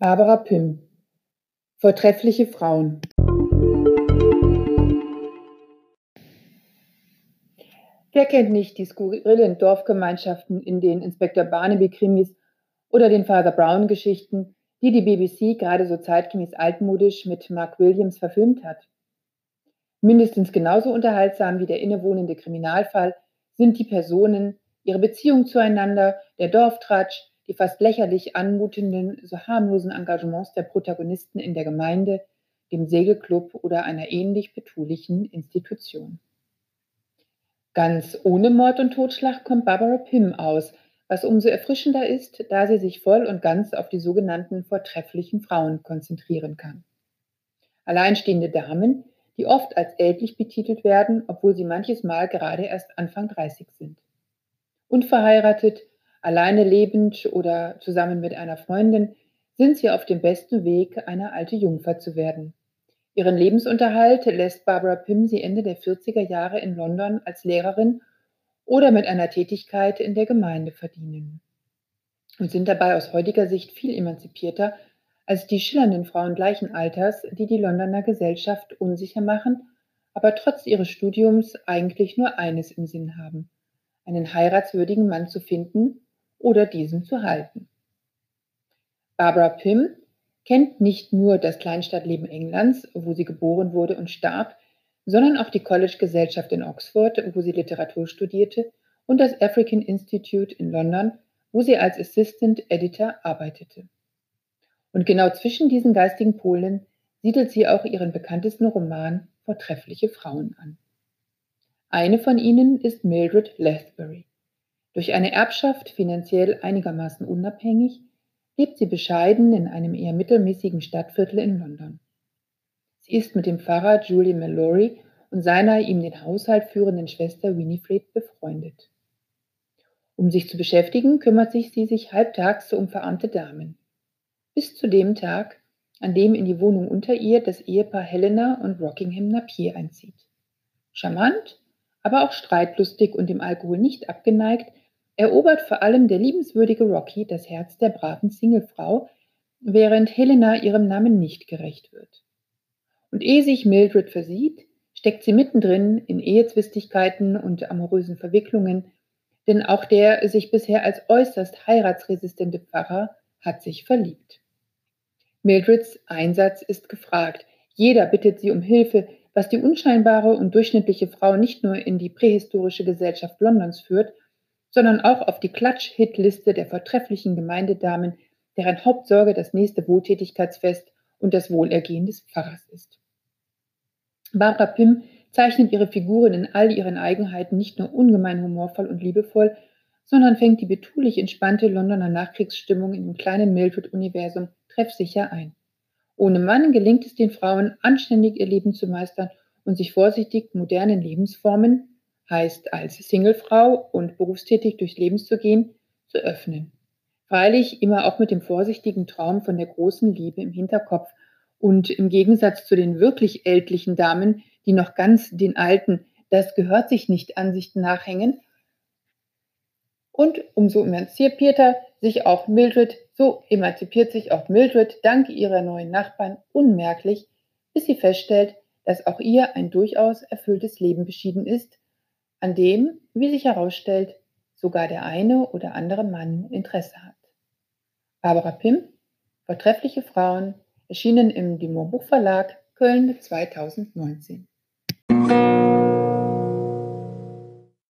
Barbara Pym Vortreffliche Frauen Wer kennt nicht die skurrilen Dorfgemeinschaften in den Inspektor Barnaby-Krimis oder den Father Brown-Geschichten, die die BBC gerade so zeitgemäß altmodisch mit Mark Williams verfilmt hat? Mindestens genauso unterhaltsam wie der innewohnende Kriminalfall sind die Personen, ihre Beziehung zueinander, der Dorftratsch, die fast lächerlich anmutenden, so harmlosen Engagements der Protagonisten in der Gemeinde, dem Segelclub oder einer ähnlich betulichen Institution. Ganz ohne Mord und Totschlag kommt Barbara Pym aus, was umso erfrischender ist, da sie sich voll und ganz auf die sogenannten vortrefflichen Frauen konzentrieren kann. Alleinstehende Damen, die oft als ältlich betitelt werden, obwohl sie manches Mal gerade erst Anfang 30 sind. Unverheiratet, Alleine lebend oder zusammen mit einer Freundin sind sie auf dem besten Weg, eine alte Jungfer zu werden. Ihren Lebensunterhalt lässt Barbara Pym sie Ende der 40er Jahre in London als Lehrerin oder mit einer Tätigkeit in der Gemeinde verdienen und sind dabei aus heutiger Sicht viel emanzipierter als die schillernden Frauen gleichen Alters, die die Londoner Gesellschaft unsicher machen, aber trotz ihres Studiums eigentlich nur eines im Sinn haben, einen heiratswürdigen Mann zu finden oder diesen zu halten. Barbara Pym kennt nicht nur das Kleinstadtleben Englands, wo sie geboren wurde und starb, sondern auch die College-Gesellschaft in Oxford, wo sie Literatur studierte, und das African Institute in London, wo sie als Assistant Editor arbeitete. Und genau zwischen diesen geistigen Polen siedelt sie auch ihren bekanntesten Roman Vortreffliche Frauen an. Eine von ihnen ist Mildred Lethbury. Durch eine Erbschaft finanziell einigermaßen unabhängig, lebt sie bescheiden in einem eher mittelmäßigen Stadtviertel in London. Sie ist mit dem Pfarrer Julian Mallory und seiner ihm den Haushalt führenden Schwester Winifred befreundet. Um sich zu beschäftigen, kümmert sich sie sich halbtags um verarmte Damen. Bis zu dem Tag, an dem in die Wohnung unter ihr das Ehepaar Helena und Rockingham Napier einzieht. Charmant, aber auch streitlustig und dem Alkohol nicht abgeneigt, erobert vor allem der liebenswürdige Rocky das Herz der braven Singlefrau, während Helena ihrem Namen nicht gerecht wird. Und ehe sich Mildred versieht, steckt sie mittendrin in Ehezwistigkeiten und amorösen Verwicklungen, denn auch der sich bisher als äußerst heiratsresistente Pfarrer hat sich verliebt. Mildreds Einsatz ist gefragt. Jeder bittet sie um Hilfe, was die unscheinbare und durchschnittliche Frau nicht nur in die prähistorische Gesellschaft Londons führt, sondern auch auf die Klatsch-Hitliste der vortrefflichen Gemeindedamen, deren Hauptsorge das nächste Wohltätigkeitsfest und das Wohlergehen des Pfarrers ist. Barbara Pym zeichnet ihre Figuren in all ihren Eigenheiten nicht nur ungemein humorvoll und liebevoll, sondern fängt die betulich entspannte Londoner Nachkriegsstimmung in dem kleinen Mildred-Universum treffsicher ein. Ohne Mann gelingt es den Frauen, anständig ihr Leben zu meistern und sich vorsichtig modernen Lebensformen, heißt als Singlefrau und berufstätig durchs Leben zu gehen, zu öffnen. Freilich immer auch mit dem vorsichtigen Traum von der großen Liebe im Hinterkopf und im Gegensatz zu den wirklich ältlichen Damen, die noch ganz den alten, das gehört sich nicht Ansichten nachhängen. Und umso emanzipierter sich auch Mildred, so emanzipiert sich auch Mildred dank ihrer neuen Nachbarn unmerklich, bis sie feststellt, dass auch ihr ein durchaus erfülltes Leben beschieden ist an dem, wie sich herausstellt, sogar der eine oder andere Mann Interesse hat. Barbara Pim, Vortreffliche Frauen, erschienen im Dumont Buchverlag Köln 2019.